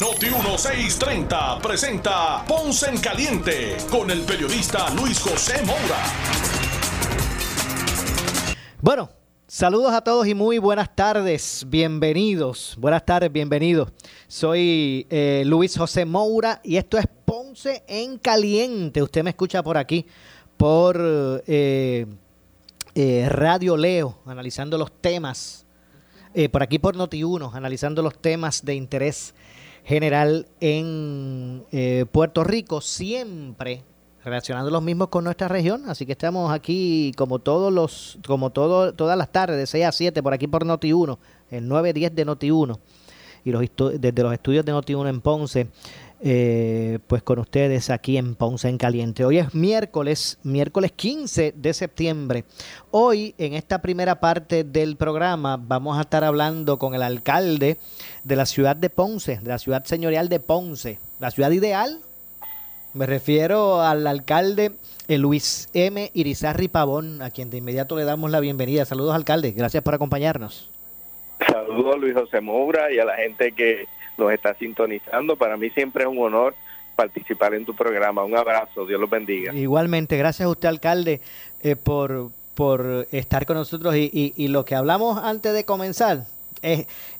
Noti 1630 presenta Ponce en Caliente con el periodista Luis José Moura. Bueno, saludos a todos y muy buenas tardes. Bienvenidos. Buenas tardes, bienvenidos. Soy eh, Luis José Moura y esto es Ponce en Caliente. Usted me escucha por aquí por eh, eh, Radio Leo, analizando los temas, por aquí por Noti1, analizando los temas de interés general en Puerto Rico, siempre relacionando los mismos con nuestra región, así que estamos aquí como todos los, como todo, todas las tardes, de 6 a 7, por aquí por Noti1, el 9-10 de Noti1, y los desde los estudios de Noti1 en Ponce, eh, pues con ustedes aquí en Ponce en Caliente. Hoy es miércoles, miércoles 15 de septiembre. Hoy, en esta primera parte del programa, vamos a estar hablando con el alcalde de la ciudad de Ponce, de la ciudad señorial de Ponce, la ciudad ideal. Me refiero al alcalde eh, Luis M. Irizarri Pavón, a quien de inmediato le damos la bienvenida. Saludos, alcalde. Gracias por acompañarnos. Saludos, Luis José Moura, y a la gente que nos está sintonizando. Para mí siempre es un honor participar en tu programa. Un abrazo, Dios los bendiga. Igualmente, gracias a usted, alcalde, eh, por, por estar con nosotros y, y, lo que hablamos antes de comenzar.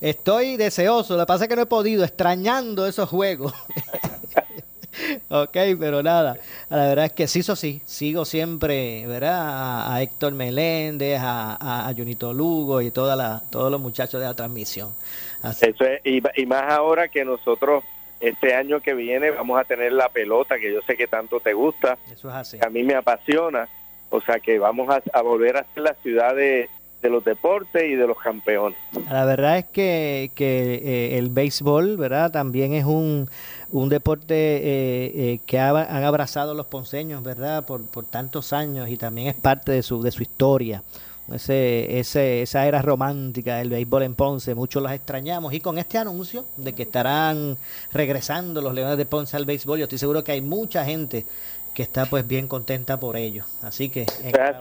Estoy deseoso, lo que pasa es que no he podido, extrañando esos juegos. ok, pero nada, la verdad es que sí, eso sí, sigo siempre, ¿verdad? A, Héctor Meléndez, a, a, Junito Lugo y toda la, todos los muchachos de la transmisión. Eso es, y, más ahora que nosotros este año que viene vamos a tener la pelota que yo sé que tanto te gusta. Eso es así. a mí me apasiona. O sea que vamos a, volver a ser la ciudad de, los deportes y de los campeones. La verdad es que, que eh, el béisbol, ¿verdad? También es un, un deporte eh, eh, que han abrazado los ponceños, ¿verdad? Por, por tantos años y también es parte de su, de su historia ese, ese, esa era romántica del béisbol en Ponce, muchos las extrañamos y con este anuncio de que estarán regresando los Leones de Ponce al béisbol, yo estoy seguro que hay mucha gente que está pues bien contenta por ello. Así que...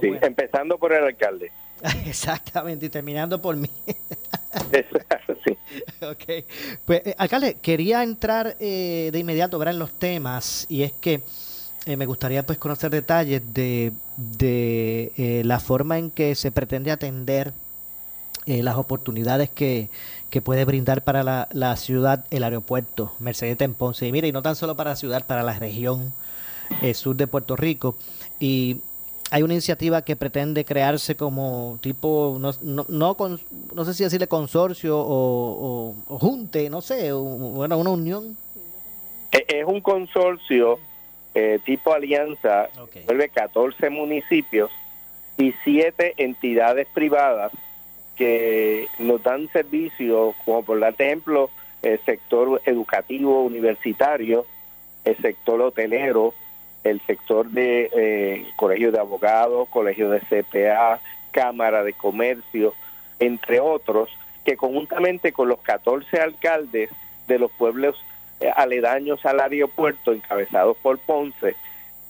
empezando por el alcalde. Exactamente, y terminando por mí. sí. okay. Pues, eh, alcalde, quería entrar eh, de inmediato ¿verdad? en los temas y es que eh, me gustaría pues conocer detalles de, de eh, la forma en que se pretende atender eh, las oportunidades que, que, puede brindar para la, la, ciudad el aeropuerto Mercedes en Ponce. Y mire, y no tan solo para la ciudad, para la región sur de Puerto Rico. Y hay una iniciativa que pretende crearse como tipo, no, no, no, no sé si decirle consorcio o, o, junte, no sé, bueno, una unión. Es un consorcio eh, tipo alianza, vuelve 14 municipios y 7 entidades privadas que nos dan servicios, como por ejemplo, el sector educativo universitario, el sector hotelero, el sector de eh, colegio de abogados, colegio de CPA, Cámara de Comercio, entre otros, que conjuntamente con los 14 alcaldes de los pueblos aledaños al aeropuerto encabezados por Ponce,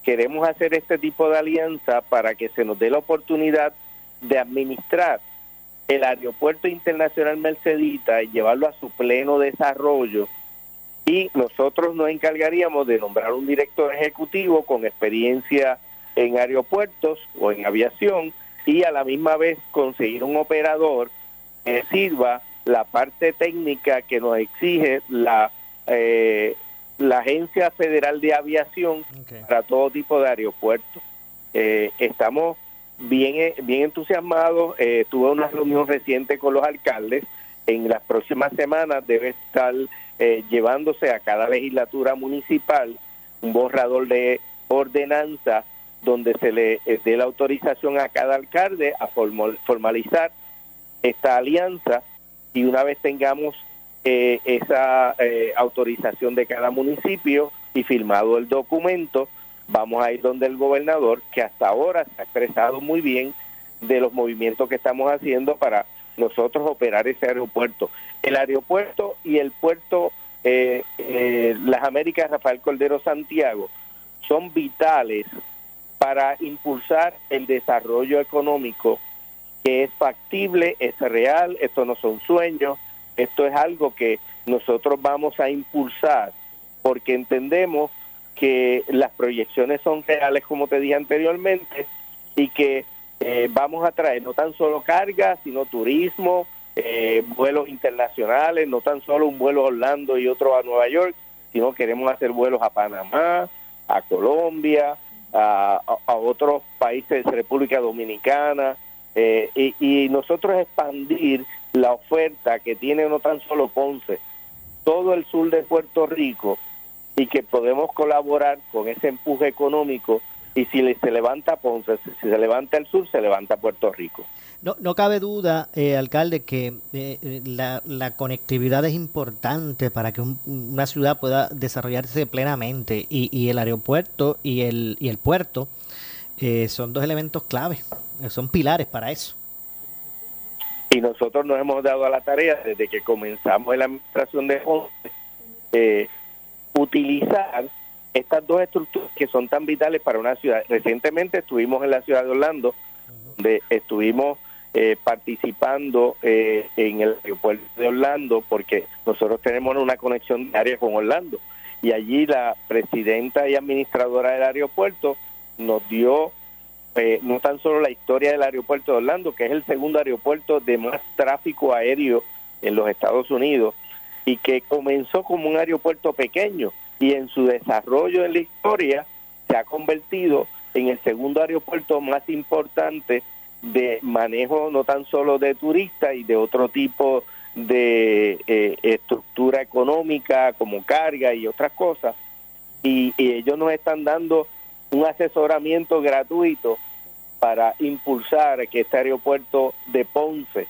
queremos hacer este tipo de alianza para que se nos dé la oportunidad de administrar el aeropuerto internacional Mercedita y llevarlo a su pleno desarrollo. Y nosotros nos encargaríamos de nombrar un director ejecutivo con experiencia en aeropuertos o en aviación y a la misma vez conseguir un operador que sirva la parte técnica que nos exige la eh, la Agencia Federal de Aviación para todo tipo de aeropuertos. Eh, estamos bien, eh, bien entusiasmados. Eh, tuve una reunión reciente con los alcaldes. En las próximas semanas debe estar eh, llevándose a cada legislatura municipal un borrador de ordenanza donde se le dé la autorización a cada alcalde a formalizar esta alianza y una vez tengamos eh, esa eh, autorización de cada municipio y firmado el documento, vamos a ir donde el gobernador, que hasta ahora se ha expresado muy bien de los movimientos que estamos haciendo para nosotros operar ese aeropuerto. El aeropuerto y el puerto eh, eh, Las Américas Rafael Cordero Santiago son vitales para impulsar el desarrollo económico que es factible, es real, esto no son sueños, esto es algo que nosotros vamos a impulsar porque entendemos que las proyecciones son reales, como te dije anteriormente, y que eh, vamos a traer no tan solo carga, sino turismo, eh, vuelos internacionales, no tan solo un vuelo a Orlando y otro a Nueva York, sino queremos hacer vuelos a Panamá, a Colombia, a, otros países República Dominicana, eh, y, y nosotros expandir la oferta que tiene no tan solo Ponce, todo el sur de Puerto Rico, y que podemos colaborar con ese empuje económico y si se levanta Ponce, si se levanta el sur, se levanta Puerto Rico. No, no cabe duda, eh, alcalde, que eh, la, conectividad es importante para que una ciudad pueda desarrollarse plenamente y, y, el aeropuerto y el, y el puerto eh, son dos elementos claves, son pilares para eso. Y nosotros nos hemos dado a la tarea desde que comenzamos la administración de Ponce, utilizar estas dos estructuras que son tan vitales para una ciudad. Recientemente estuvimos en la ciudad de Orlando, donde estuvimos eh, participando eh, en el aeropuerto de Orlando, porque nosotros tenemos una conexión diaria con Orlando. Y allí la presidenta y administradora del aeropuerto nos dio eh, no tan solo la historia del aeropuerto de Orlando, que es el segundo aeropuerto de más tráfico aéreo en los Estados Unidos, y que comenzó como un aeropuerto pequeño y en su desarrollo en la historia se ha convertido en el segundo aeropuerto más importante de manejo no tan solo de turistas y de otro tipo de eh, estructura económica como carga y otras cosas. Y, ellos nos están dando un asesoramiento gratuito para impulsar que este aeropuerto de Ponce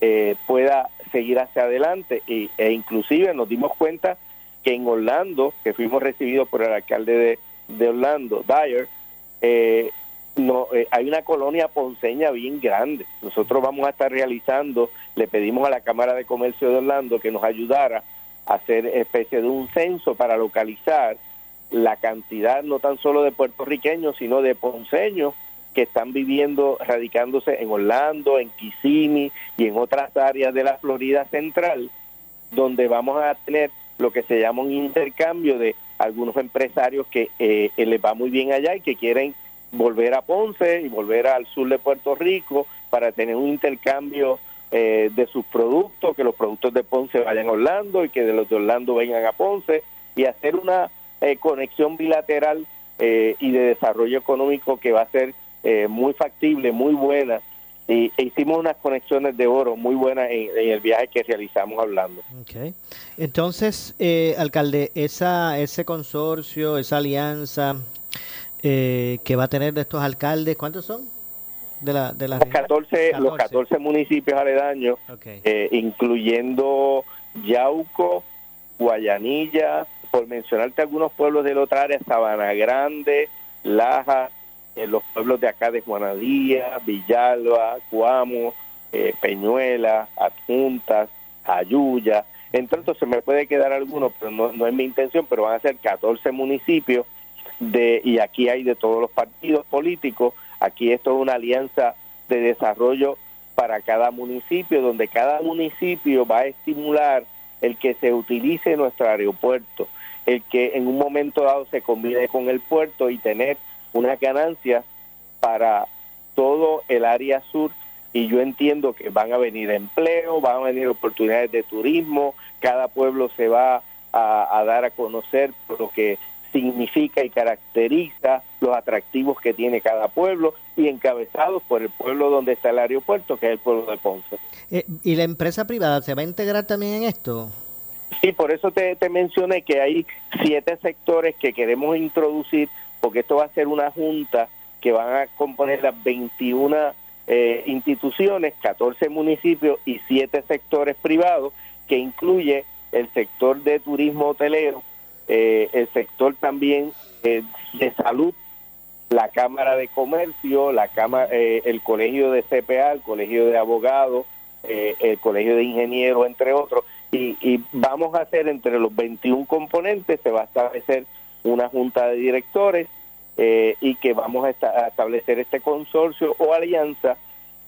eh, pueda seguir hacia adelante y, e inclusive nos dimos cuenta que en Orlando, que fuimos recibidos por el alcalde de, Orlando, Dyer, eh, no, eh, hay una colonia ponceña bien grande. Nosotros vamos a estar realizando, le pedimos a la Cámara de Comercio de Orlando que nos ayudara a hacer especie de un censo para localizar la cantidad no tan solo de puertorriqueños, sino de ponceños que están viviendo, radicándose en Orlando, en Kissimmee y en otras áreas de la Florida Central, donde vamos a tener lo que se llama un intercambio de algunos empresarios que eh, les va muy bien allá y que quieren volver a Ponce y volver al sur de Puerto Rico para tener un intercambio eh, de sus productos, que los productos de Ponce vayan a Orlando y que de los de Orlando vengan a Ponce y hacer una eh, conexión bilateral y de desarrollo económico que va a ser muy factible, muy buena y e hicimos unas conexiones de oro muy buenas en, el viaje que realizamos hablando. Okay. Entonces, eh, alcalde, esa, ese consorcio, esa alianza eh, que va a tener de estos alcaldes, ¿cuántos son? De la, de los, 14, los 14 municipios aledaños, eh, incluyendo Yauco, Guayanilla, por mencionarte algunos pueblos de la otra área, Sabana Grande, Laja, en los pueblos de acá de Juanadía, Villalba, Cuamo, eh, Peñuela, Adjuntas, Ayuya. Entonces se me puede quedar algunos, pero no, es mi intención, pero van a ser 14 municipios de y aquí hay de todos los partidos políticos. Aquí esto es una alianza de desarrollo para cada municipio, donde cada municipio va a estimular el que se utilice nuestro aeropuerto, el que en un momento dado se combine con el puerto y tener una ganancia para todo el área sur y yo entiendo que van a venir empleo, van a venir oportunidades de turismo, cada pueblo se va a, dar a conocer lo que significa y caracteriza los atractivos que tiene cada pueblo y encabezados por el pueblo donde está el aeropuerto, que es el pueblo de Ponce. Eh, ¿Y la empresa privada se va a integrar también en esto? Sí, por eso te, mencioné que hay siete sectores que queremos introducir porque esto va a ser una junta que van a componer las 21 eh, instituciones, 14 municipios y 7 sectores privados, que incluye el sector de turismo hotelero, el sector también de salud, la Cámara de Comercio, la cámara, el Colegio de CPA, el Colegio de Abogados, el Colegio de Ingenieros, entre otros, y, y, vamos a hacer entre los 21 componentes, se va a establecer una junta de directores eh, y que vamos a, establecer este consorcio o alianza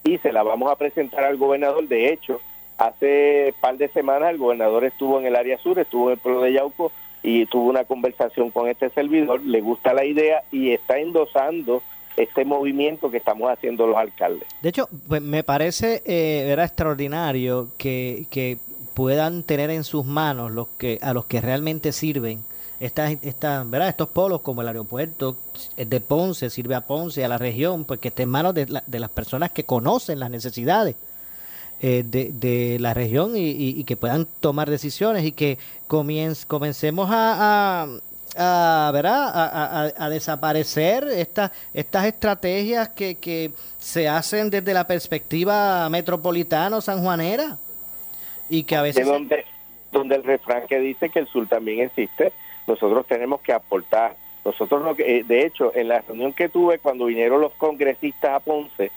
y se la vamos a presentar al gobernador. De hecho, hace par de semanas el gobernador estuvo en el área sur, estuvo en el pueblo de Yauco y tuvo una conversación con este servidor, le gusta la idea y está endosando este movimiento que estamos haciendo los alcaldes. De hecho, pues, me parece eh, era extraordinario que, que puedan tener en sus manos los que a los que realmente sirven estas, esta, ¿verdad? estos polos como el aeropuerto de Ponce, sirve a Ponce, a la región, pues que esté en manos de, de las personas que conocen las necesidades eh, de, de, la región y, que puedan tomar decisiones y que comencemos a, a, ¿verdad? A, desaparecer estas estas estrategias que, que se hacen desde la perspectiva metropolitana sanjuanera y que a veces... donde, donde el refrán que dice que el sur también existe nosotros tenemos que aportar. Nosotros, no, eh, de hecho, en la reunión que tuve cuando vinieron los congresistas a Ponce,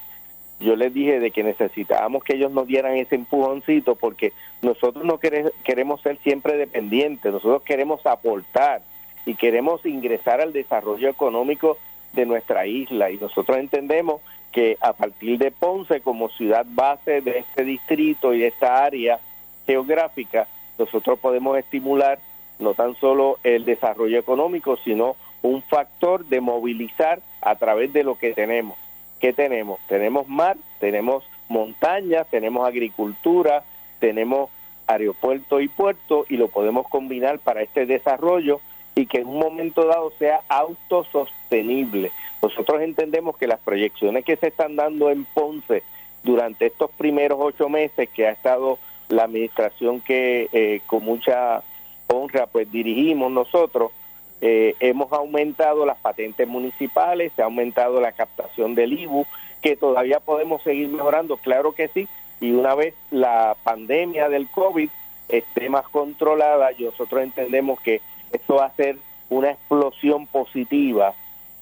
yo les dije de que necesitábamos que ellos nos dieran ese empujoncito porque nosotros no queremos ser siempre dependientes, nosotros queremos aportar y queremos ingresar al desarrollo económico de nuestra isla y nosotros entendemos que a partir de Ponce como ciudad base de este distrito y de esta área geográfica, nosotros podemos estimular no tan solo el desarrollo económico, sino un factor de movilizar a través de lo que tenemos. ¿Qué tenemos? Tenemos mar, tenemos montañas, tenemos agricultura, tenemos aeropuerto y puerto y lo podemos combinar para este desarrollo y que en un momento dado sea autosostenible. Nosotros entendemos que las proyecciones que se están dando en Ponce durante estos primeros ocho meses que ha estado la administración que eh, con mucha honra pues dirigimos nosotros, eh, hemos aumentado las patentes municipales, se ha aumentado la captación del IBU, que todavía podemos seguir mejorando, claro que sí, y una vez la pandemia del COVID esté más controlada, nosotros entendemos que esto va a ser una explosión positiva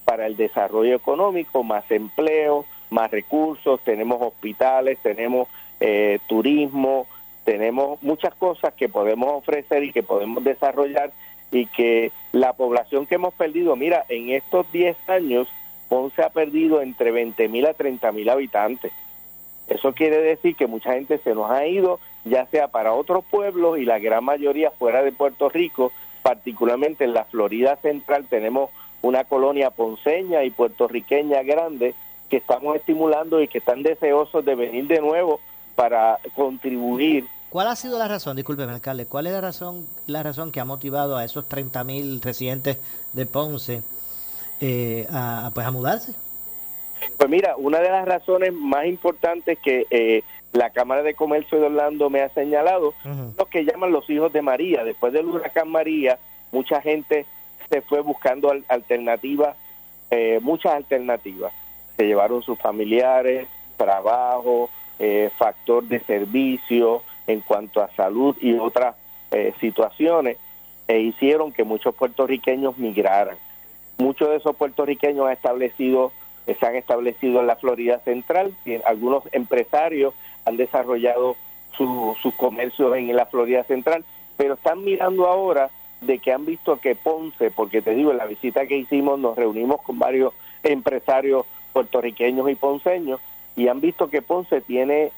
para el desarrollo económico, más empleo, más recursos, tenemos hospitales, tenemos eh, turismo, tenemos muchas cosas que podemos ofrecer y que podemos desarrollar y que la población que hemos perdido, mira, en estos 10 años Ponce ha perdido entre 20 mil a 30 mil habitantes. Eso quiere decir que mucha gente se nos ha ido, ya sea para otros pueblos y la gran mayoría fuera de Puerto Rico, particularmente en la Florida Central tenemos una colonia ponceña y puertorriqueña grande que estamos estimulando y que están deseosos de venir de nuevo para contribuir. ¿Cuál ha sido la razón, discúlpeme alcalde, cuál es la razón, la razón que ha motivado a esos 30.000 residentes de Ponce eh, a, pues, a mudarse? Pues mira, una de las razones más importantes que eh, la Cámara de Comercio de Orlando me ha señalado, lo que llaman los hijos de María. Después del huracán María, mucha gente se fue buscando alternativas, eh, muchas alternativas. Se llevaron sus familiares, trabajo, eh, factor de servicio en cuanto a salud y otras eh, situaciones e hicieron que muchos puertorriqueños migraran. Muchos de esos puertorriqueños han establecido, se han establecido en la Florida Central, y algunos empresarios han desarrollado sus comercios en la Florida Central, pero están mirando ahora de que han visto que Ponce, porque te digo, en la visita que hicimos nos reunimos con varios empresarios puertorriqueños y ponceños, y han visto que Ponce tiene,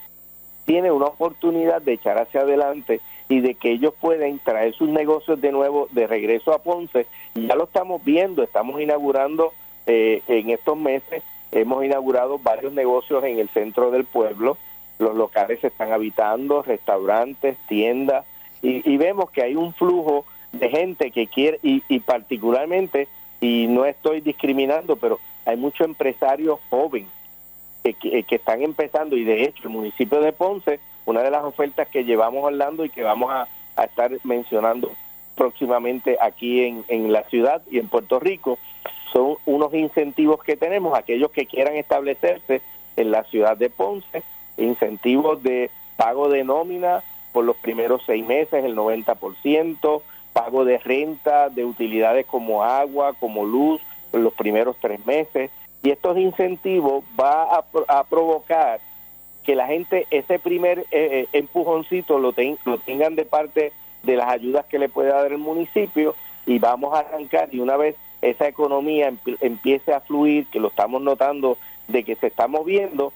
tiene una oportunidad de echar hacia adelante y de que ellos pueden traer sus negocios de nuevo de regreso a Ponce. Y ya lo estamos viendo, estamos inaugurando eh, en estos meses, hemos inaugurado varios negocios en el centro del pueblo, los locales se están habitando, restaurantes, tiendas, y, vemos que hay un flujo de gente que quiere, y, y particularmente, y no estoy discriminando, pero hay muchos empresarios jóvenes que, están empezando y de hecho el municipio de Ponce, una de las ofertas que llevamos Orlando y que vamos a, estar mencionando próximamente aquí en, en la ciudad y en Puerto Rico, son unos incentivos que tenemos, aquellos que quieran establecerse en la ciudad de Ponce, incentivos de pago de nómina por los primeros seis meses, el 90%, pago de renta, de utilidades como agua, como luz, en los primeros tres meses. Y estos incentivos va a, provocar que la gente ese primer eh, eh, empujoncito lo, lo tengan de parte de las ayudas que le puede dar el municipio y vamos a arrancar y una vez esa economía empiece a fluir, que lo estamos notando de que se está moviendo,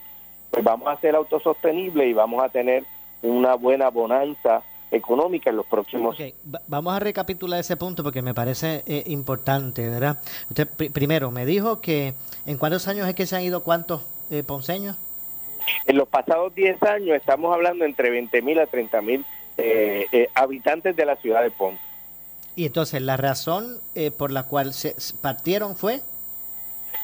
pues vamos a ser autosostenibles y vamos a tener una buena bonanza económica en los próximos. Okay. Vamos a recapitular ese punto porque me parece eh, importante, ¿verdad? Usted primero me dijo que en cuántos años es que se han ido cuántos eh, ponceños. En los pasados 10 años estamos hablando entre 20 mil a 30 mil eh, eh, habitantes de la ciudad de Ponce. Y entonces la razón por la cual se partieron fue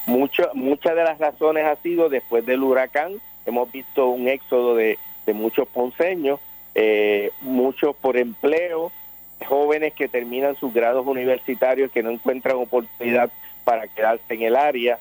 muchas de las razones ha sido después del huracán, hemos visto un éxodo de, muchos ponceños, eh, muchos por empleo, jóvenes que terminan sus grados universitarios que no encuentran oportunidad para quedarse en el área.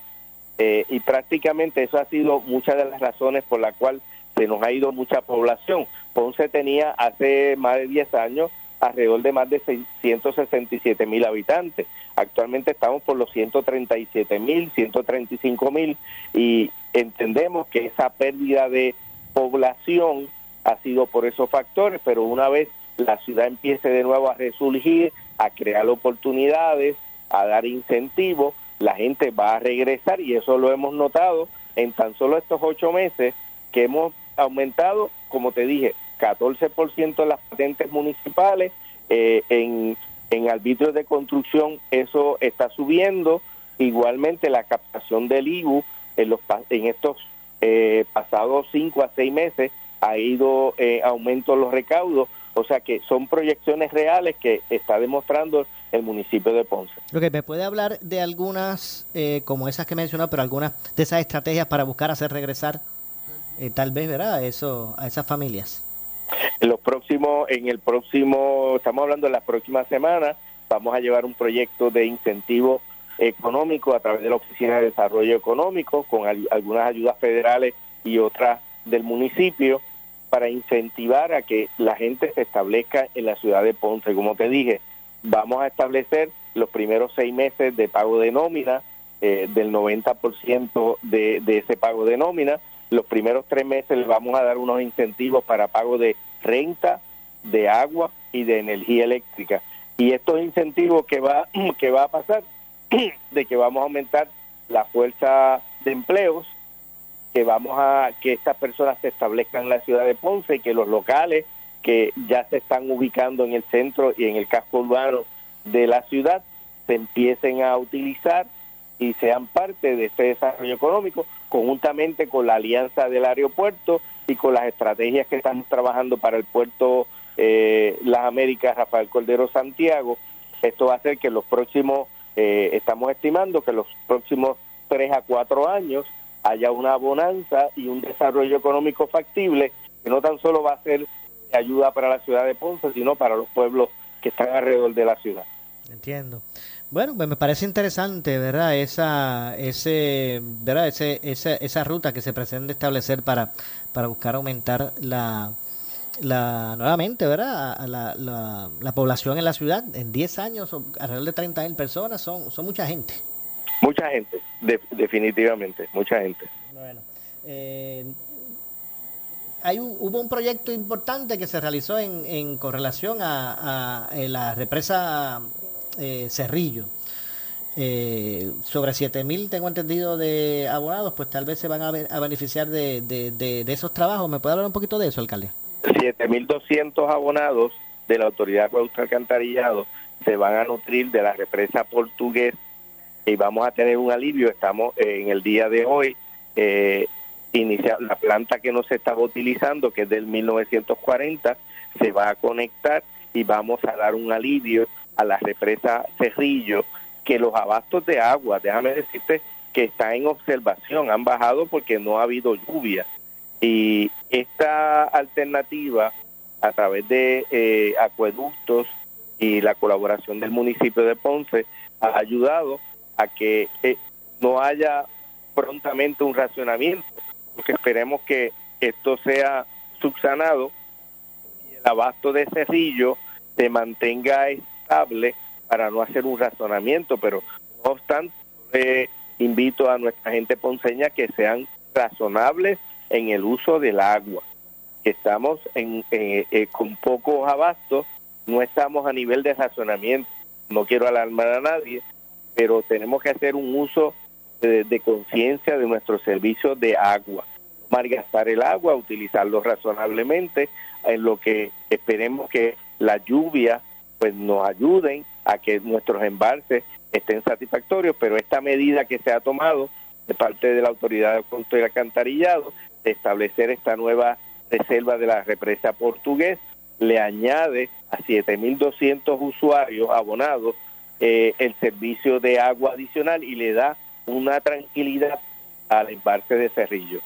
Eh, y prácticamente eso ha sido muchas de las razones por las cuales se nos ha ido mucha población. Ponce tenía hace más de 10 años alrededor de más de 667 mil habitantes. Actualmente estamos por los 137 mil, 135 mil y entendemos que esa pérdida de población ha sido por esos factores, pero una vez la ciudad empiece de nuevo a resurgir, a crear oportunidades, a dar incentivos, la gente va a regresar y eso lo hemos notado en tan solo estos ocho meses que hemos aumentado, como te dije, 14% de las patentes municipales, eh, en, en arbitrios de construcción eso está subiendo, igualmente la captación del IBU en, los, en estos eh, pasados 5 a 6 meses ha ido eh, aumento los recaudos, o sea que son proyecciones reales que está demostrando el municipio de Ponce. Lo que me puede hablar de algunas, eh, como esas que mencionó, pero algunas de esas estrategias para buscar hacer regresar, tal vez, ¿verdad? Eso, a esas familias. En los próximos, en el próximo, estamos hablando de las próximas semanas, vamos a llevar un proyecto de incentivo económico a través de la Oficina de Desarrollo Económico, con algunas ayudas federales y otras del municipio, para incentivar a que la gente se establezca en la ciudad de Ponce. Como te dije, vamos a establecer los primeros seis meses de pago de nómina, eh, del 90% de, de ese pago de nómina. Los primeros tres meses les vamos a dar unos incentivos para pago de renta, de agua y de energía eléctrica. Y estos incentivos que va, que va a pasar, de que vamos a aumentar la fuerza de empleos, que vamos a que estas personas se establezcan en la ciudad de Ponce y que los locales que ya se están ubicando en el centro y en el casco urbano de la ciudad se empiecen a utilizar y sean parte de este desarrollo económico, conjuntamente con la alianza del aeropuerto y con las estrategias que estamos trabajando para el puerto eh, Las Américas Rafael Cordero Santiago. Esto va a hacer que los próximos, eh, estamos estimando que los próximos tres a cuatro años haya una bonanza y un desarrollo económico factible que no tan solo va a ser ayuda para la ciudad de Ponce, sino para los pueblos que están alrededor de la ciudad. Entiendo. Bueno, pues me parece interesante, ¿verdad? Esa, ese, ¿verdad? Ese, esa, esa ruta que se pretende establecer para, para buscar aumentar la, la nuevamente, ¿verdad? La, la, la población en la ciudad en 10 años, alrededor de 30 mil personas, son, son mucha gente. Mucha gente, definitivamente, mucha gente. Bueno, eh, hay hubo un proyecto importante que se realizó en, en con relación a, a la represa eh, Cerrillo. Eh, sobre 7.000, tengo entendido, de abonados, pues tal vez se van a, a beneficiar de, de, esos trabajos. ¿Me puede hablar un poquito de eso, alcalde? 7.200 abonados de la Autoridad de Alcantarillado se van a nutrir de la represa portugués y vamos a tener un alivio. Estamos en el día de hoy, eh, la planta que no se estaba utilizando, que es del 1940, se va a conectar y vamos a dar un alivio a la represa Cerrillo, que los abastos de agua, déjame decirte que está en observación, han bajado porque no ha habido lluvia. Y esta alternativa, a través de eh, acueductos y la colaboración del municipio de Ponce, ha ayudado a que eh, no haya prontamente un racionamiento, porque esperemos que esto sea subsanado y el abasto de Cerrillo se mantenga responsable para no hacer un razonamiento, pero no obstante, invito a nuestra gente ponceña que sean razonables en el uso del agua, estamos en, eh, eh, con pocos abastos, no estamos a nivel de razonamiento, no quiero alarmar a nadie, pero tenemos que hacer un uso de, conciencia de nuestros servicios de agua, malgastar el agua, utilizarlo razonablemente, en lo que esperemos que la lluvia pues nos ayuden a que nuestros embalses estén satisfactorios, pero esta medida que se ha tomado de parte de la Autoridad de Control y Alcantarillado de establecer esta nueva reserva de la represa portugués le añade a 7.200 usuarios abonados eh, el servicio de agua adicional y le da una tranquilidad al embarque de Cerrillo.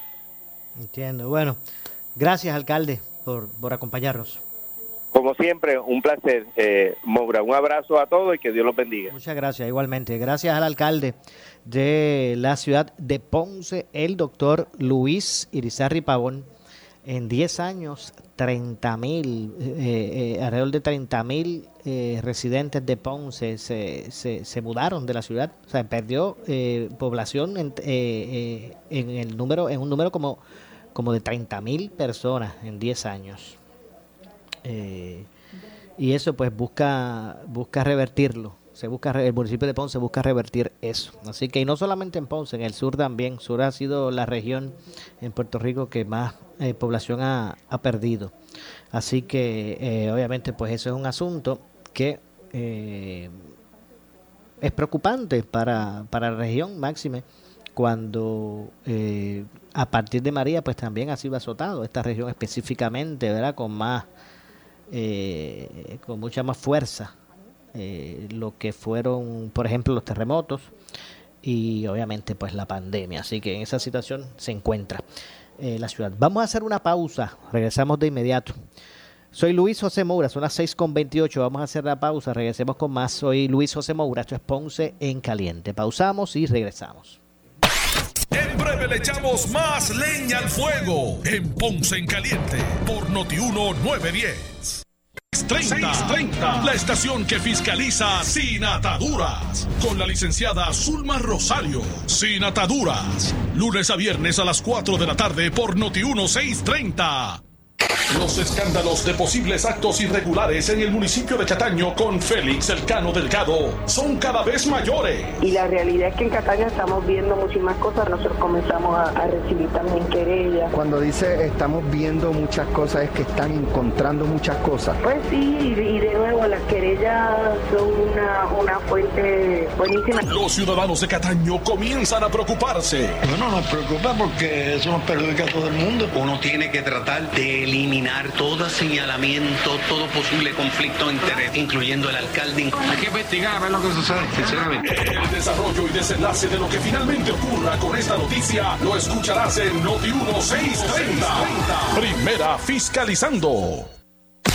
Entiendo. Bueno, gracias alcalde por, por acompañarnos. Como siempre, un placer, eh, Moura. Un abrazo a todos y que Dios los bendiga. Muchas gracias, igualmente. Gracias al alcalde de la ciudad de Ponce, el doctor Luis Irizarri Pavón. En 10 años, 30 mil, eh, eh, alrededor de 30 mil eh, residentes de Ponce se, se, mudaron de la ciudad. O sea, perdió población en, en, el número, en un número como, como de 30 mil personas en 10 años. Eh, y eso pues busca, busca revertirlo. Se busca, el municipio de Ponce busca revertir eso. Así que y no solamente en Ponce, en el sur también. Sur ha sido la región en Puerto Rico que más eh, población ha, perdido. Así que eh, obviamente pues eso es un asunto que es preocupante para, para la región máxime cuando a partir de María pues también ha sido azotado esta región específicamente, ¿verdad? Con más eh, con mucha más fuerza eh, lo que fueron, por ejemplo, los terremotos y obviamente pues la pandemia. Así que en esa situación se encuentra eh, la ciudad. Vamos a hacer una pausa, regresamos de inmediato. Soy Luis José Moura, son las 6.28, vamos a hacer la pausa, regresemos con más. Soy Luis José Moura, esto es Ponce en Caliente. Pausamos y regresamos. En breve le echamos más leña al fuego en Ponce en Caliente por Notiuno 910. 630, la estación que fiscaliza sin ataduras, con la licenciada Zulma Rosario. Sin ataduras, lunes a viernes a las 4 de la tarde por Noti 1630. Los escándalos de posibles actos irregulares en el municipio de Cataño con Félix Elcano Delgado son cada vez mayores. Y la realidad es que en Cataño estamos viendo muchísimas cosas. Nosotros comenzamos a, recibir también querellas. Cuando dice estamos viendo muchas cosas, es que están encontrando muchas cosas. Pues sí, y de nuevo, las querellas son una, una fuente buenísima. Los ciudadanos de Cataño comienzan a preocuparse. Bueno, nos preocupa porque eso nos perjudica a todo el mundo. Uno tiene que tratar de eliminar todo señalamiento, todo posible conflicto de interés, incluyendo el alcalde. Hay que investigar a ver lo que sucede, sinceramente. El desarrollo y desenlace de lo que finalmente ocurra con esta noticia lo escucharás en Noti 1630. Primera fiscalizando.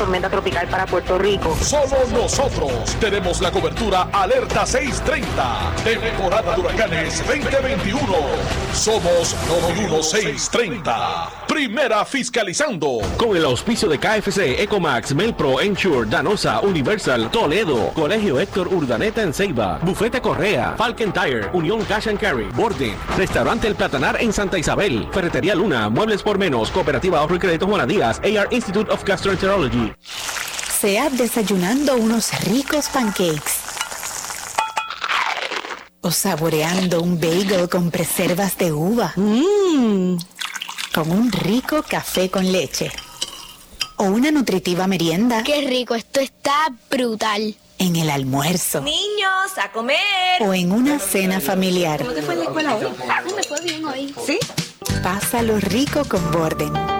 tormenta tropical para Puerto Rico. Solo nosotros tenemos la cobertura Alerta 630, temporada de huracanes 2021. Somos 91630. Primera fiscalizando. Con el auspicio de KFC, Ecomax, Melpro, Ensure, Danosa, Universal, Toledo, Colegio Héctor Urdaneta en Ceiba, Bufete Correa, Falcon Tire, Unión Cash and Carry, Borden, Restaurante El Platanar en Santa Isabel, Ferretería Luna, Muebles por Menos, Cooperativa Ahorro y Crédito Juana Díaz, AR Institute of Gastroenterology. Sea desayunando unos ricos pancakes. O saboreando un bagel con preservas de uva, mmm, con un rico café con leche o una nutritiva merienda. ¡Qué rico! Esto está brutal. En el almuerzo. Niños, a comer. O en una cena familiar. ¿Cómo te fue en la escuela hoy? me fue bien hoy. ¿Sí? Pásalo rico con Borden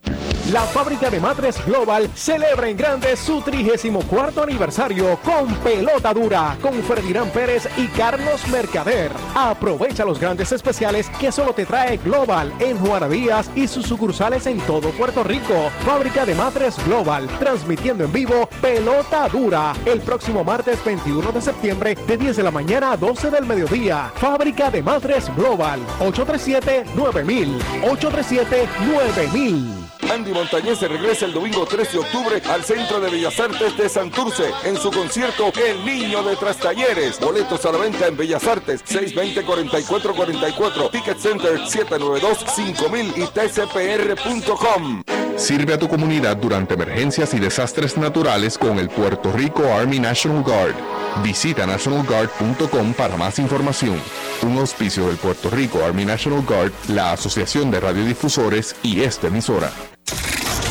La fábrica de matres Global celebra en grande su 34 aniversario con pelota dura con Ferdinand Pérez y Carlos Mercader. Aprovecha los grandes especiales que solo te trae Global en Juana y sus sucursales en todo Puerto Rico. Fábrica de matres Global, transmitiendo en vivo pelota dura el próximo martes 21 de septiembre de 10 de la mañana a 12 del mediodía. Fábrica de matres Global, 837-9000, 837-9000. Andy Montañez se regresa el domingo 3 de octubre al Centro de Bellas Artes de Santurce en su concierto El Niño de Trastalleres. Boletos a la venta en Bellas Artes 620-4444, Ticket Center 792-5000 y tcpr.com. Sirve a tu comunidad durante emergencias y desastres naturales con el Puerto Rico Army National Guard. Visita nationalguard.com para más información. Un auspicio del Puerto Rico Army National Guard, la Asociación de Radiodifusores y esta emisora.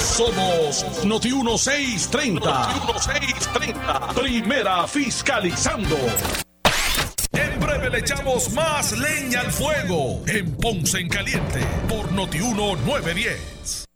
Somos Noti 1630. Noti 1630. Primera fiscalizando. En breve le echamos más leña al fuego en Ponce en Caliente por Noti 1910.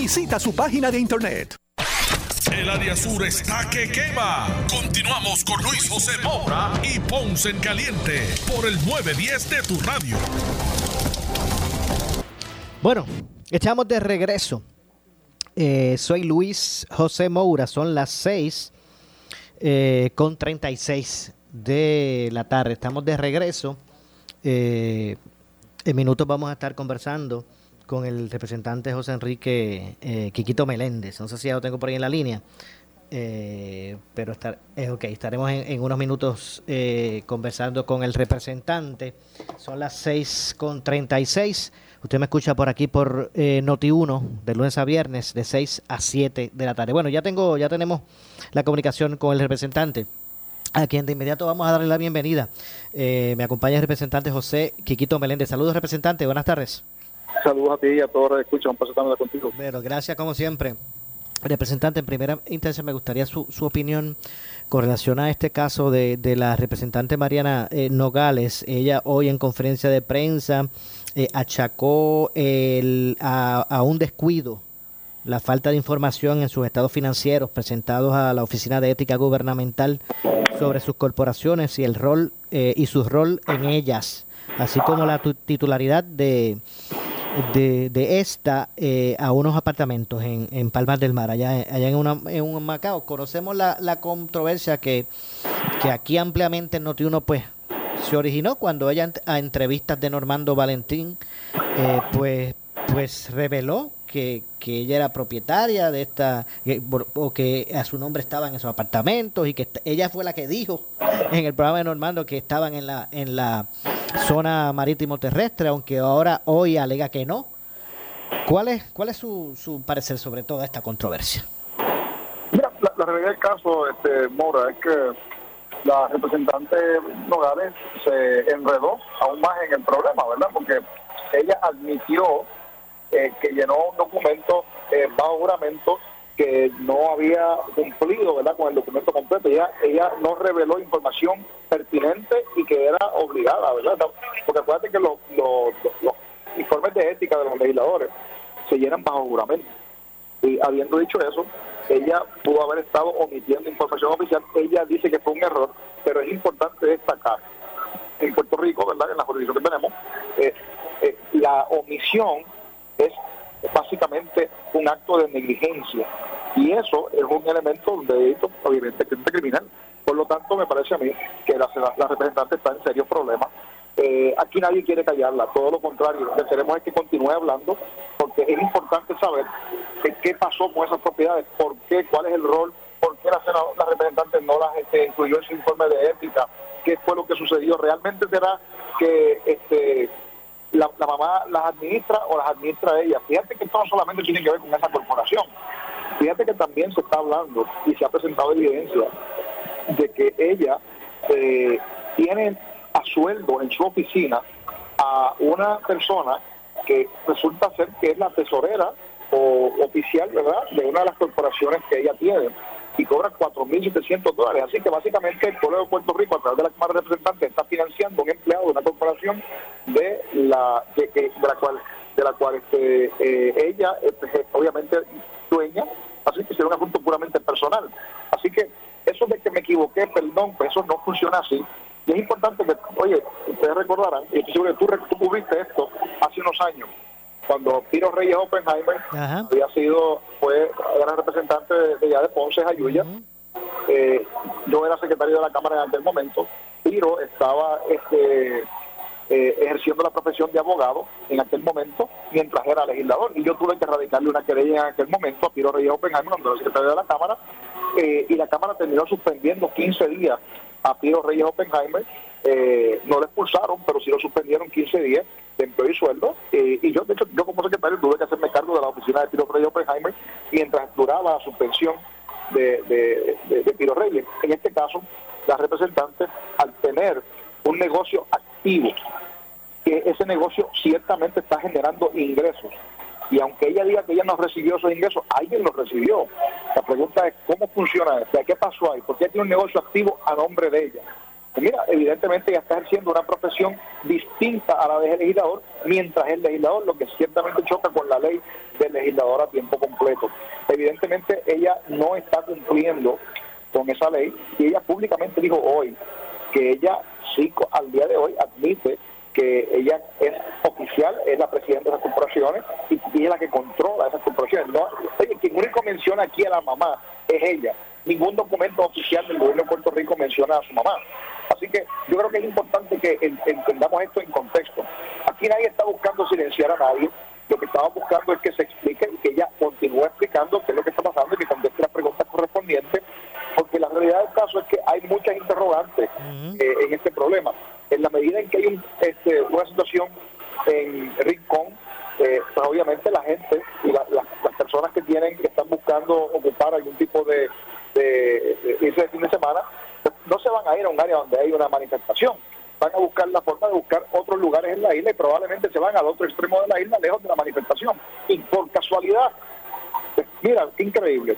Visita su página de internet. El área sur está que quema. Continuamos con Luis José Moura y Ponce en Caliente por el 910 de tu radio. Bueno, estamos de regreso. Eh, soy Luis José Moura, son las 6 eh, con 36 de la tarde. Estamos de regreso. Eh, en minutos vamos a estar conversando con el representante José Enrique eh, Quiquito Meléndez. No sé si ya lo tengo por ahí en la línea, eh, pero estar, es ok. Estaremos en, unos minutos eh, conversando con el representante. Son las 6 con 36. Usted me escucha por aquí por eh, Noti1 de lunes a viernes de 6 a 7 de la tarde. Bueno, ya tengo, ya tenemos la comunicación con el representante a quien de inmediato vamos a darle la bienvenida. Eh, me acompaña el representante José Quiquito Meléndez. Saludos, representante. Buenas tardes. Saludos a ti y a todos los que escuchan. Un placer estar contigo. Bueno, gracias como siempre. Representante, en primera instancia me gustaría su, su opinión con relación a este caso de, de la representante Mariana eh, Nogales. Ella hoy en conferencia de prensa eh, achacó el, a, un descuido la falta de información en sus estados financieros presentados a la Oficina de Ética Gubernamental sobre sus corporaciones y el rol eh, y su rol en ellas, así como la tu- titularidad de, de, de esta eh, a unos apartamentos en, en Palmas del Mar, allá, allá en, una, en un Macao. Conocemos la, la controversia que, que aquí ampliamente en Noti1 pues se originó cuando ella a entrevistas de Normando Valentín eh, pues pues reveló que, que ella era propietaria de esta, o que a su nombre estaban en esos apartamentos y que ella fue la que dijo en el programa de Normando que estaban en la, en la zona marítimo terrestre, aunque ahora hoy alega que no. ¿Cuál es, cuál es su, su parecer sobre toda esta controversia? Mira, la, realidad del caso, este, Mora, es que la representante Nogales se enredó aún más en el problema, ¿verdad? Porque ella admitió eh, que llenó un documento eh, bajo juramento que no había cumplido, ¿verdad? Con el documento completo. Ella, ella no reveló información pertinente y que era obligada, ¿verdad? Porque acuérdate que los, los- los informes de ética de los legisladores se llenan bajo juramento. Y habiendo dicho eso, ella pudo haber estado omitiendo información oficial. Ella dice que fue un error, pero es importante destacar en Puerto Rico, ¿verdad? En la jurisdicción que tenemos, eh, eh, la omisión es básicamente un acto de negligencia y eso es un elemento de delito, obviamente, criminal. Por lo tanto, me parece a mí que la, representante está en serios problemas. Eh, aquí nadie quiere callarla, todo lo contrario, lo que queremos es que continúe hablando, porque es importante saber qué pasó con esas propiedades, por qué, cuál es el rol, por qué la, la representante no las este, incluyó en su informe de ética, qué fue lo que sucedió. ¿Realmente será que este, la, la mamá las administra o las administra ella? Fíjate que esto no solamente tiene que ver con esa corporación, fíjate que también se está hablando y se ha presentado evidencia de que ella eh, tiene a sueldo en su oficina a una persona que resulta ser que es la tesorera o oficial, ¿verdad?, de una de las corporaciones que ella tiene y cobra 4.700 dólares. Así que básicamente el pueblo de Puerto Rico, a través de la Cámara de Representantes, está financiando un empleado de una corporación de la de, que- de la cual de la cual este, eh, ella este, es obviamente dueña, así que será un asunto puramente personal. Así que eso de que me equivoqué, perdón, pues eso no funciona así. Y es importante que, oye, ustedes recordarán, y estoy seguro que tú cubriste esto hace unos años, cuando Piro Reyes Oppenheimer había sido, fue, era representante de, de ya de Ponce, Ayuya, eh, yo era secretario de la Cámara en aquel momento, Piro estaba este, eh, ejerciendo la profesión de abogado en aquel momento mientras era legislador y yo tuve que radicarle una querella en aquel momento a Piro Reyes Oppenheimer cuando era secretario de la Cámara eh, y la Cámara terminó suspendiendo 15 días a Piro Reyes Oppenheimer eh, no lo expulsaron pero sí lo suspendieron 15 días empleo y sueldo eh, y yo de hecho yo como secretario tuve que hacerme cargo de la oficina de Piro Reyes Oppenheimer mientras duraba la suspensión de, de, Piro Reyes. En este caso, la representante, al tener un negocio activo, que ese negocio ciertamente está generando ingresos, y aunque ella diga que ella no recibió esos ingresos, alguien los recibió. La pregunta es, ¿cómo funciona esto? ¿Qué pasó ahí? ¿Por qué tiene un negocio activo a nombre de ella? Pues mira, evidentemente ella está ejerciendo una profesión distinta a la del legislador, mientras el legislador, lo que ciertamente choca con la ley del legislador a tiempo completo. Evidentemente ella no está cumpliendo con esa ley y ella públicamente dijo hoy que ella sí al día de hoy admite que ella es oficial, es la presidenta de esas corporaciones y, y es la que controla esas corporaciones. No, oye, quien único menciona aquí a la mamá es ella. Ningún documento oficial del gobierno de Puerto Rico menciona a su mamá. Así que yo creo que es importante que en- entendamos esto en contexto. Aquí nadie está buscando silenciar a nadie. Lo que estamos buscando es que se explique y que ella continúe explicando qué es lo que está pasando y que conteste las preguntas correspondientes, porque la realidad del caso es que hay muchas interrogantes eh, en este problema. En la medida en que hay un, este, una situación en Rincón, eh, pues obviamente la gente y la- la- las personas que tienen que están buscando ocupar algún tipo de, de, de irse de fin de semana, no se van a ir a un área donde hay una manifestación. Van a buscar la forma de buscar otros lugares en la isla y probablemente se van al otro extremo de la isla, lejos de la manifestación. Y por casualidad, pues, mira, increíble.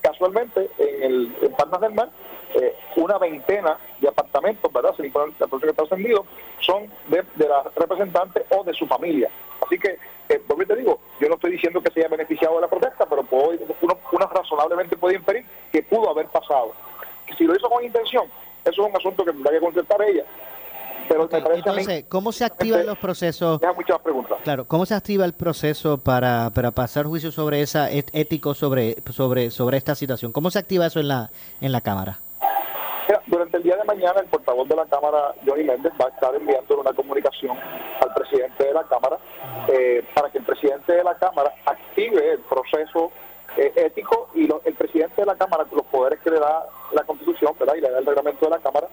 Casualmente, en el en Palmas del Mar, eh, una veintena de apartamentos, ¿verdad? Se la que está ascendido, son de, de la representante o de su familia. Así que, eh, y te digo, yo no estoy diciendo que se haya beneficiado de la protesta, pero puedo, uno razonablemente puede inferir que pudo haber pasado. Eso es un asunto que tendrá que contestar ella. Pero me parece a mí Entonces, ¿cómo se activan los procesos? Muchas preguntas. Claro, ¿cómo se activa el proceso para, para pasar juicio sobre esa ético sobre sobre sobre esta situación? ¿Cómo se activa eso en la en la cámara? Mira, durante el día de mañana, el portavoz de la Cámara, Johnny Méndez, va a estar enviando una comunicación al presidente de la Cámara eh, para que el presidente de la Cámara sigue el proceso eh, ético y el presidente de la Cámara, los poderes que le da la Constitución ¿verdad? y le da el reglamento de la Cámara,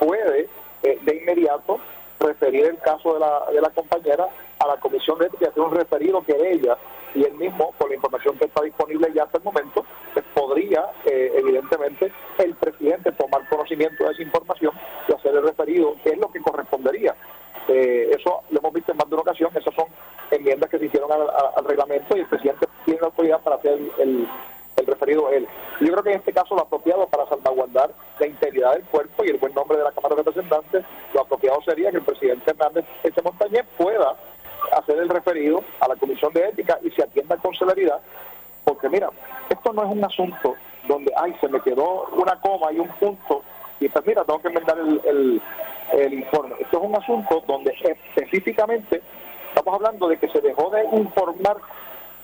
puede eh, de inmediato referir el caso de la, de la compañera a la Comisión de Ética hacer un referido que ella y él mismo, con la información que está disponible ya hasta el momento, pues podría, eh, evidentemente, el presidente tomar conocimiento de esa información y hacer el referido, que es lo que correspondería. Eh, eso lo hemos visto en más de una ocasión, esas son enmiendas que se hicieron al, reglamento y el presidente tiene la autoridad para hacer el, referido a él. Yo creo que en este caso lo apropiado para salvaguardar la integridad del cuerpo y el buen nombre de la Cámara de Representantes, lo apropiado sería que el presidente Hernández ese Montañez pueda hacer el referido a la Comisión de Ética y se atienda con celeridad, porque mira, esto no es un asunto donde, ay, se me quedó una coma y un punto, y pues mira, tengo que enmendar el, el, informe. Esto es un asunto donde específicamente estamos hablando de que se dejó de informar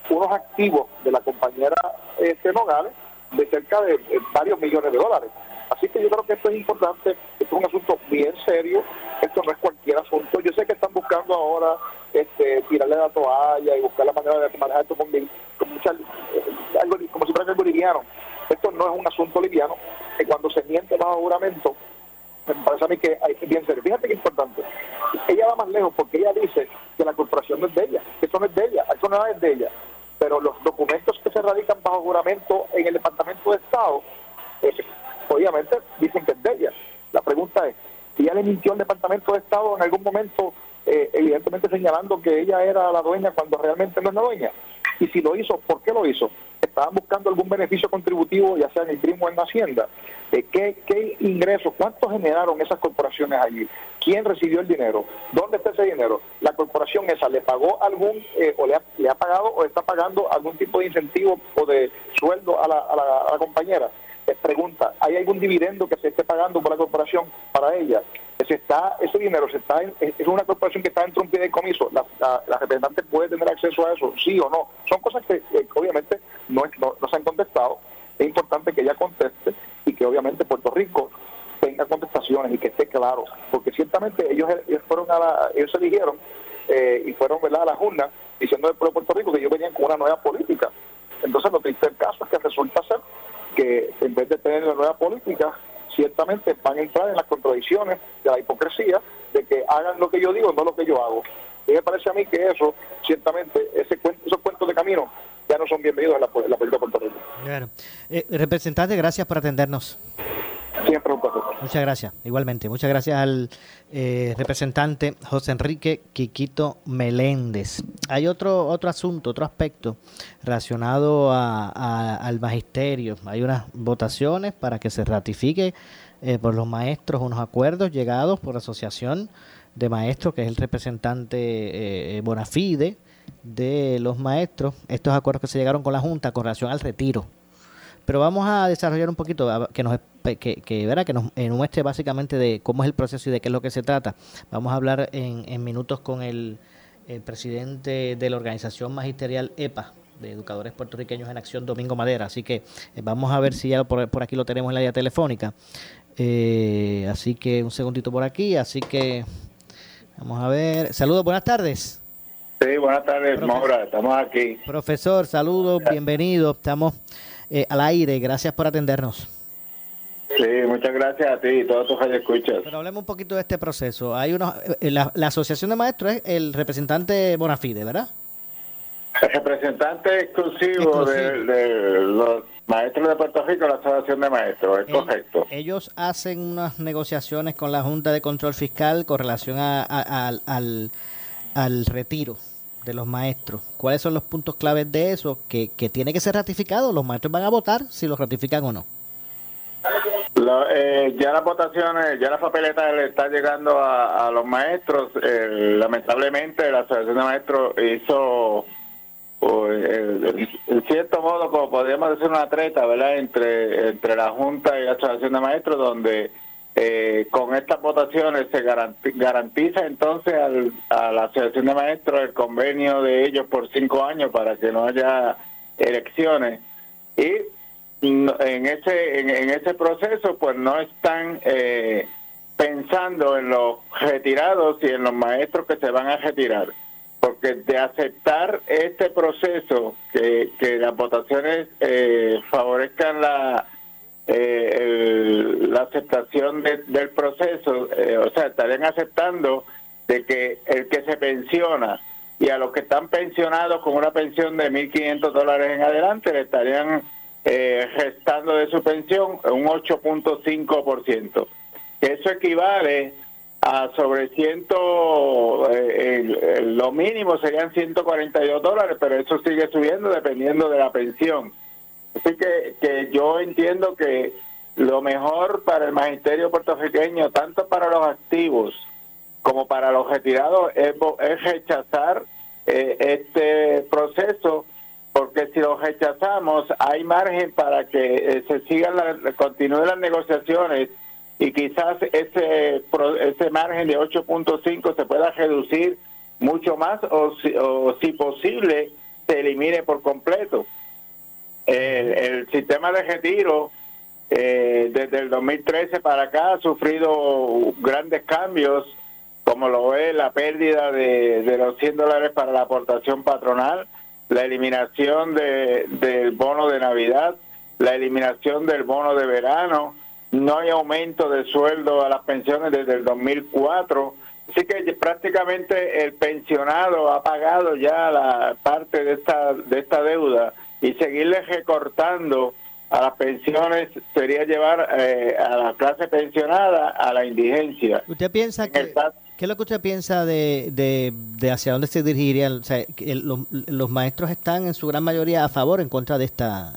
unos activos de la compañera este, Nogales de cerca de varios millones de dólares. Así que yo creo que esto es importante, esto es un asunto bien serio, esto no es cualquier asunto. Yo sé que están buscando ahora este, tirarle la toalla y buscar la manera de manejar esto con, mucha, eh, algo, como si fuera algo liviano. Esto no es un asunto liviano, que cuando se miente bajo juramento, me parece a mí que hay bien serio. Fíjate que importante. Ella va más lejos porque ella dice que la corporación no es de ella, que eso no es de ella, eso no es de ella. Pero los documentos que se radican bajo juramento en el Departamento de Estado, eh, obviamente dicen que es de ella. La pregunta es, si ella le mintió al Departamento de Estado en algún momento, eh, evidentemente señalando que ella era la dueña cuando realmente no es la dueña. Y si lo hizo, ¿por qué lo hizo? ¿Estaban buscando algún beneficio contributivo, ya sea en el primo o en la hacienda? Eh, ¿qué, ¿Qué ingresos, cuánto generaron esas corporaciones allí? ¿Quién recibió el dinero? ¿Dónde está ese dinero? ¿La corporación esa le pagó algún, eh, o le ha, le ha, pagado o está pagando algún tipo de incentivo o de sueldo a la, a la, a la compañera? Pregunta, ¿hay algún dividendo que se esté pagando por la corporación para ella? Se está, ese dinero se está es una corporación que está dentro de un fideicomiso, la, la, representante puede tener acceso a eso, sí o no. Son cosas que obviamente no, no, se han contestado. Es importante que ella conteste y que obviamente Puerto Rico tenga contestaciones y que esté claro, porque ciertamente ellos, fueron a la, ellos se eligieron eh, y fueron ¿verdad? a la Junta diciendo del pueblo de Puerto Rico que ellos venían con una nueva política. Entonces lo triste del caso es que resulta ser que en vez de tener la nueva política, ciertamente van a entrar en las contradicciones de la hipocresía de que hagan lo que yo digo, no lo que yo hago. Y me parece a mí que eso, ciertamente, ese esos cuentos de camino ya no son bienvenidos en la, política de. Eh, representante, gracias por atendernos. Muchas gracias, igualmente. Muchas gracias al eh, representante José Enrique Quiquito Meléndez. Hay otro, otro asunto, otro aspecto relacionado al magisterio. Hay unas votaciones para que se ratifique eh, por los maestros unos acuerdos llegados por la Asociación de Maestros, que es el representante eh, Bonafide de los maestros. Estos acuerdos que se llegaron con la Junta con relación al retiro pero vamos a desarrollar un poquito, que nos que, que, que nos muestre básicamente de cómo es el proceso y de qué es lo que se trata. Vamos a hablar en, minutos con el, presidente de la organización magisterial EPA, de Educadores Puertorriqueños en Acción, Domingo Madera. Así que eh, vamos a ver si ya por, por, aquí lo tenemos en la vía telefónica. Eh, así que un segundito por aquí. Así que vamos a ver. Saludos, buenas tardes. Sí, buenas tardes, Maura. Estamos aquí. Profesor, saludos, bienvenido. Estamos eh, al aire. Gracias por atendernos. Sí, muchas gracias a ti y todos tus escuchas. Pero hablemos un poquito de este proceso. Hay unos, eh, la, Asociación de Maestros es el representante Bonafide, ¿verdad? El representante exclusivo, De, los maestros de Puerto Rico, la Asociación de Maestros, es correcto. Ellos hacen unas negociaciones con la Junta de Control Fiscal con relación a, al, al retiro de los maestros. ¿Cuáles son los puntos claves de eso? Que, que tiene que ser ratificado. Los maestros van a votar si lo ratifican o no. Eh, ya las votaciones, ya la papeleta le está llegando a, los maestros. Eh, lamentablemente la Asociación de Maestros hizo, en cierto modo, como podríamos decir, una treta, ¿verdad?, entre, entre la Junta y la Asociación de Maestros, donde eh, con estas votaciones se garantiza entonces a la Asociación de Maestros el convenio de ellos por cinco años para que no haya elecciones. Y en ese en, ese proceso pues no están eh, pensando en los retirados y en los maestros que se van a retirar. Porque de aceptar este proceso, que, que las votaciones eh, favorezcan la, eh, la aceptación del proceso, eh, o sea, estarían aceptando de que el que se pensiona y a los que están pensionados con una pensión de 1.500 dólares en adelante le estarían eh, gestando de su pensión un 8.5%. Eso equivale a sobre ciento, eh, lo mínimo serían 142 dólares, pero eso sigue subiendo dependiendo de la pensión. Así que, que yo entiendo que lo mejor para el magisterio puertorriqueño, tanto para los activos como para los retirados, es, es rechazar eh, este proceso, porque si lo rechazamos hay margen para que eh, se sigan, la, continúen las negociaciones y quizás ese, ese margen de 8.5 se pueda reducir mucho más o o si posible se elimine por completo. El, sistema de retiro eh, desde el 2013 para acá ha sufrido grandes cambios, como lo es la pérdida de, de los 100 dólares para la aportación patronal, la eliminación de, del bono de Navidad, la eliminación del bono de verano, no hay aumento de sueldo a las pensiones desde el 2004. Así que prácticamente el pensionado ha pagado ya la parte de esta, de esta deuda y seguirle recortando a las pensiones sería llevar eh, a la clase pensionada a la indigencia. ¿Usted piensa que, qué es lo que usted piensa de, de, hacia dónde se dirigiría? O sea, los, los maestros están en su gran mayoría a favor o en contra de esta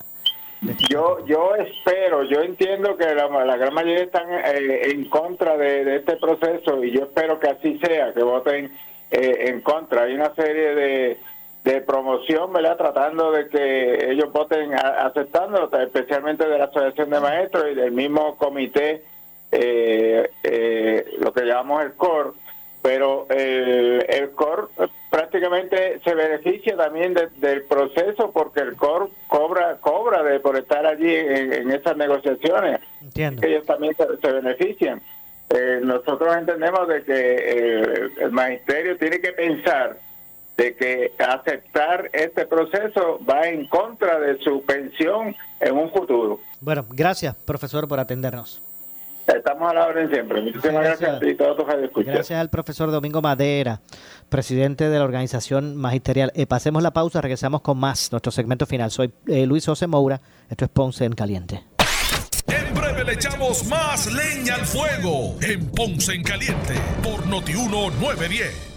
yo yo espero, yo entiendo que la, gran mayoría están eh, en contra de, este proceso y yo espero que así sea, que voten eh, en contra. Hay una serie de, de promoción, ¿verdad? Tratando de que ellos voten aceptando, especialmente de la Asociación de Maestros y del mismo comité, eh, lo que llamamos el COR, pero el, el COR prácticamente se beneficia también del proceso porque el COR cobra cobra de por estar allí en, esas negociaciones. Ellos también se, benefician. Eh, nosotros entendemos de que eh, el magisterio tiene que pensar de que aceptar este proceso va en contra de su pensión en un futuro. Bueno, gracias, profesor, por atendernos. Estamos a la orden siempre. Muchísimas gracias, a todos Gracias al profesor Domingo Madera, presidente de la organización magisterial. Eh, pasemos la pausa, regresamos con más, nuestro segmento final. Soy eh, Luis José Moura, esto es Ponce en Caliente. En breve le echamos más leña al fuego en Ponce en Caliente por Notiuno 910.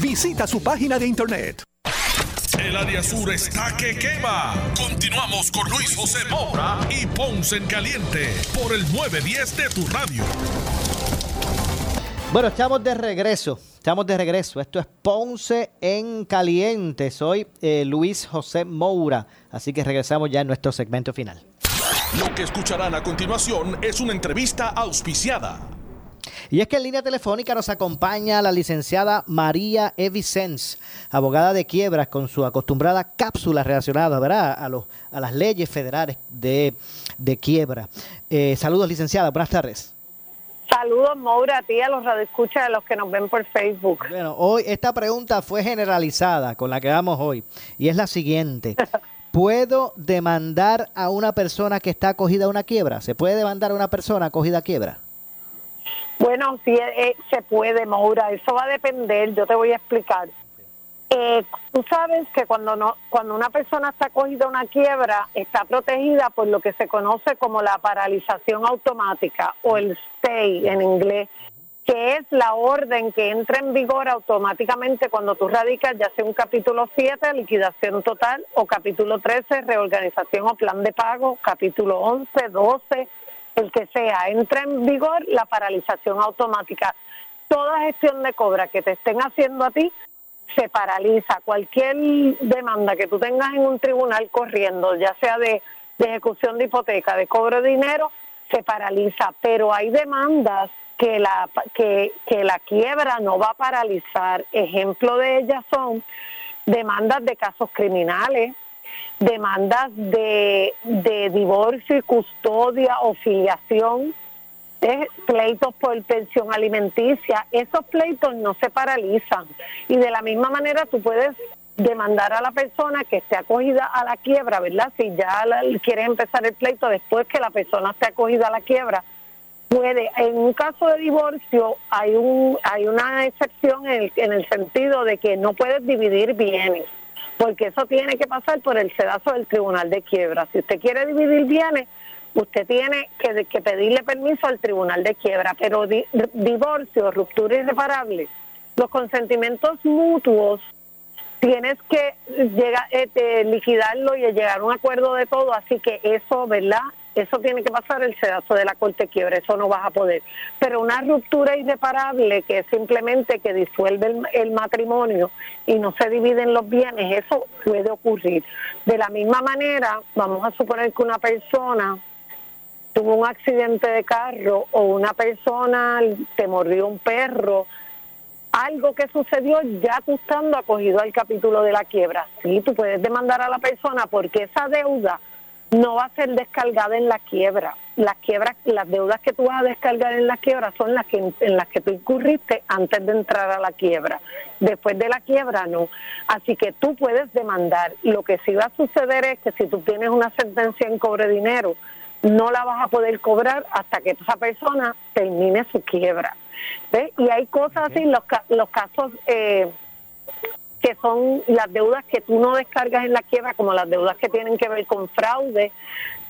Visita su página de internet. El área sur está que quema. Continuamos con Luis José Moura y Ponce en Caliente por el 910 de tu radio. Bueno, estamos de regreso. Estamos de regreso. Esto es Ponce en Caliente. Soy eh, Luis José Moura. Así que regresamos ya en nuestro segmento final. Lo que escucharán a continuación es una entrevista auspiciada. Y es que en línea telefónica nos acompaña la licenciada María Evicens, abogada de quiebras, con su acostumbrada cápsula relacionada ¿verdad? A, los, a las leyes federales de, quiebra. Eh, saludos, licenciada. Buenas tardes. Saludos, Maura, a ti, a los radioescuchas, a los que nos ven por Facebook. Bueno, hoy esta pregunta fue generalizada con la que vamos hoy y es la siguiente. ¿Puedo demandar a una persona que está acogida a una quiebra? ¿Se puede demandar a una persona acogida a quiebra? Bueno, sí eh, eh, se puede, Maura. Eso va a depender. Yo te voy a explicar. Eh, tú sabes que cuando no, cuando una persona está cogida una quiebra, está protegida por lo que se conoce como la paralización automática o el stay en inglés, que es la orden que entra en vigor automáticamente cuando tú radicas ya sea un capítulo 7, liquidación total, o capítulo 13, reorganización o plan de pago, capítulo 11, 12, el que sea, entra en vigor la paralización automática. Toda gestión de cobra que te estén haciendo a ti se paraliza. Cualquier demanda que tú tengas en un tribunal corriendo, ya sea de, ejecución de hipoteca, de cobro de dinero, se paraliza. Pero hay demandas que la, que, que la quiebra no va a paralizar. Ejemplo de ellas son demandas de casos criminales, demandas de, de divorcio y custodia o filiación, pleitos por pensión alimenticia, esos pleitos no se paralizan. Y de la misma manera tú puedes demandar a la persona que esté acogida a la quiebra, ¿verdad? Si ya la- quieres empezar el pleito después que la persona esté acogida a la quiebra, puede, en un caso de divorcio hay un hay una excepción en el, en el sentido de que no puedes dividir bienes, porque eso tiene que pasar por el sedazo del tribunal de quiebra. Si usted quiere dividir bienes, usted tiene que, pedirle permiso al tribunal de quiebra, pero di- divorcio, ruptura irreparable, los consentimientos mutuos tienes que llegar, este, liquidarlo y llegar a un acuerdo de todo, así que eso, ¿verdad? Eso tiene que pasar el sedazo de la corte quiebra, eso no vas a poder. Pero una ruptura irreparable, que es simplemente que disuelve el, el matrimonio y no se dividen los bienes, eso puede ocurrir. De la misma manera, vamos a suponer que una persona tuvo un accidente de carro o una persona te mordió un perro, algo que sucedió ya tú estando acogido al capítulo de la quiebra. Sí, tú puedes demandar a la persona porque esa deuda no va a ser descargada en la quiebra. Las quiebras, las deudas que tú vas a descargar en la quiebra son las que en las que tú incurriste antes de entrar a la quiebra. Después de la quiebra no. Así que tú puedes demandar. Lo que sí va a suceder es que si tú tienes una sentencia en cobre dinero, no la vas a poder cobrar hasta que esa persona termine su quiebra. ¿Ves? Y hay cosas así, los, los casos eh, que son las deudas que tú no descargas en la quiebra, como las deudas que tienen que ver con fraude.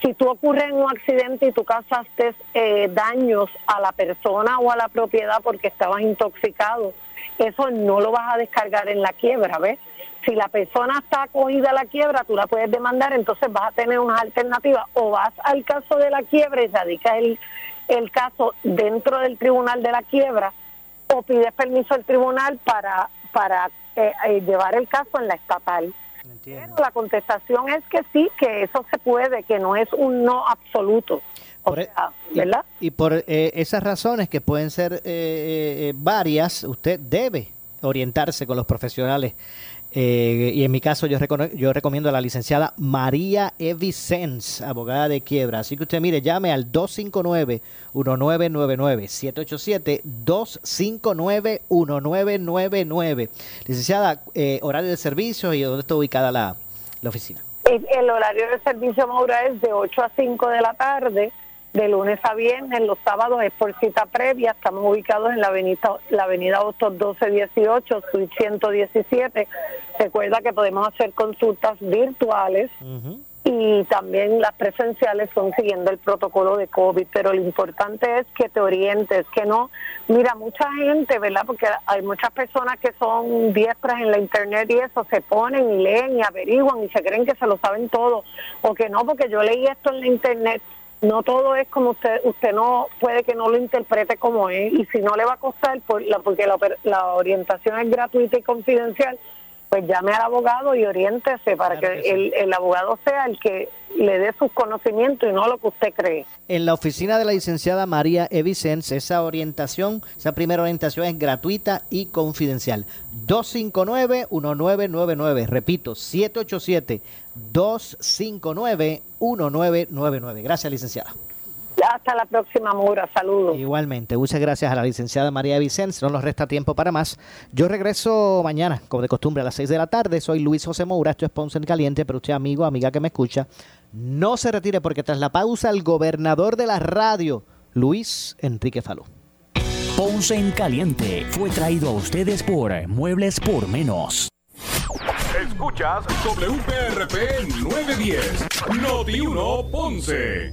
Si tú ocurre en un accidente y tú causaste eh, daños a la persona o a la propiedad porque estabas intoxicado, eso no lo vas a descargar en la quiebra, ¿ves? Si la persona está acogida a la quiebra, tú la puedes demandar, entonces vas a tener unas alternativas. O vas al caso de la quiebra y radicas el, el caso dentro del tribunal de la quiebra, o pides permiso al tribunal para, para eh, eh, llevar el caso en la estatal. Pero la contestación es que sí, que eso se puede, que no es un no absoluto. O sea, ¿verdad? Y por eh, esas razones que pueden ser eh, eh, varias, usted debe orientarse con los profesionales. Eh, y en mi caso yo, yo recomiendo a la licenciada María Evicens, abogada de quiebra. Así que usted mire, llame al 259-1999, 787-259-1999. Licenciada, eh, horario de servicio y dónde está ubicada la, la oficina. El, el horario de servicio Maura es de 8 a 5 de la tarde, de lunes a viernes, los sábados es por cita previa, estamos ubicados en la avenida, la avenida Hostos 1218, suite 117. Recuerda que podemos hacer consultas virtuales y también las presenciales son siguiendo el protocolo de COVID, pero lo importante es que te orientes, que no, mira, mucha gente, ¿verdad? Porque hay muchas personas que son diestras en la internet y eso, se ponen y leen y averiguan y se creen que se lo saben todo, o que no, porque yo leí esto en la internet, no todo es como usted, usted no puede que no lo interprete como es, y si no le va a costar, porque la, la orientación es gratuita y confidencial, pues llame al abogado y oriéntese para que, el, el abogado sea el que le dé sus conocimientos y no lo que usted cree. En la oficina de la licenciada María Evicens, esa orientación, esa primera orientación es gratuita y confidencial. 259-1999. Repito, 787-259-1999. Gracias, licenciada. Hasta la próxima, Mura. Saludos. Igualmente, muchas gracias a la licenciada María Vicens. No nos resta tiempo para más. Yo regreso mañana, como de costumbre, a las 6 de la tarde. Soy Luis José Moura, esto es Ponce en Caliente, pero usted, amigo, amiga que me escucha, no se retire porque tras la pausa, el gobernador de la radio, Luis Enrique Falú. Ponce en Caliente fue traído a ustedes por Muebles por Menos. Escuchas WPRP 910, Noti 1 Ponce.